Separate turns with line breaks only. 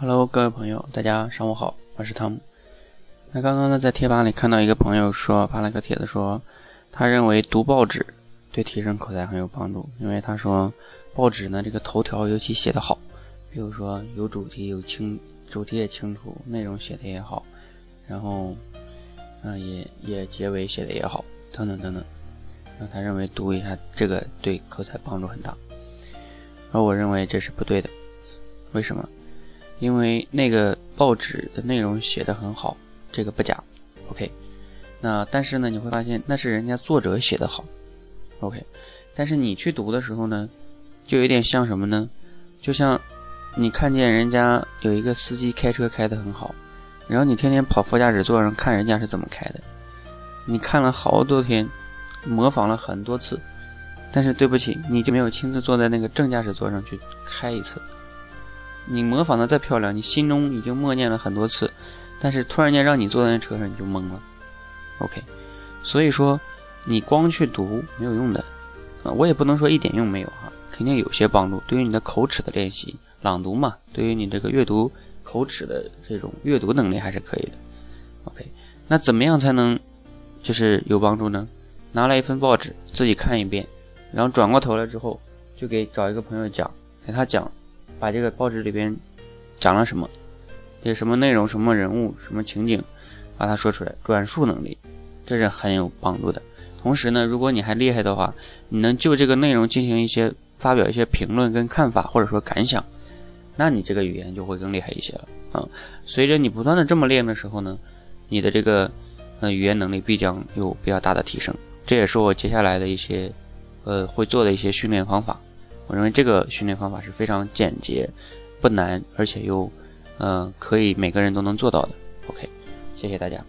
Hello，各位朋友，大家上午好，我是汤姆。那刚刚呢，在贴吧里看到一个朋友说发了个帖子，说他认为读报纸对提升口才很有帮助，因为他说报纸呢这个头条尤其写得好，比如说有主题有清主题也清楚，内容写的也好，然后嗯也也结尾写的也好，等等等等。那他认为读一下这个对口才帮助很大，而我认为这是不对的，为什么？因为那个报纸的内容写的很好，这个不假，OK。那但是呢，你会发现那是人家作者写的好，OK。但是你去读的时候呢，就有点像什么呢？就像你看见人家有一个司机开车开得很好，然后你天天跑副驾驶座上看人家是怎么开的，你看了好多天，模仿了很多次，但是对不起，你就没有亲自坐在那个正驾驶座上去开一次。你模仿的再漂亮，你心中已经默念了很多次，但是突然间让你坐在那车上，你就懵了。OK，所以说你光去读没有用的，啊，我也不能说一点用没有哈，肯定有些帮助。对于你的口齿的练习，朗读嘛，对于你这个阅读口齿的这种阅读能力还是可以的。OK，那怎么样才能就是有帮助呢？拿来一份报纸自己看一遍，然后转过头来之后就给找一个朋友讲，给他讲。把这个报纸里边讲了什么，有什么内容、什么人物、什么情景，把它说出来，转述能力，这是很有帮助的。同时呢，如果你还厉害的话，你能就这个内容进行一些发表一些评论跟看法，或者说感想，那你这个语言就会更厉害一些了啊。随着你不断的这么练的时候呢，你的这个呃语言能力必将有比较大的提升。这也是我接下来的一些呃会做的一些训练方法。我认为这个训练方法是非常简洁、不难，而且又，呃，可以每个人都能做到的。OK，谢谢大家。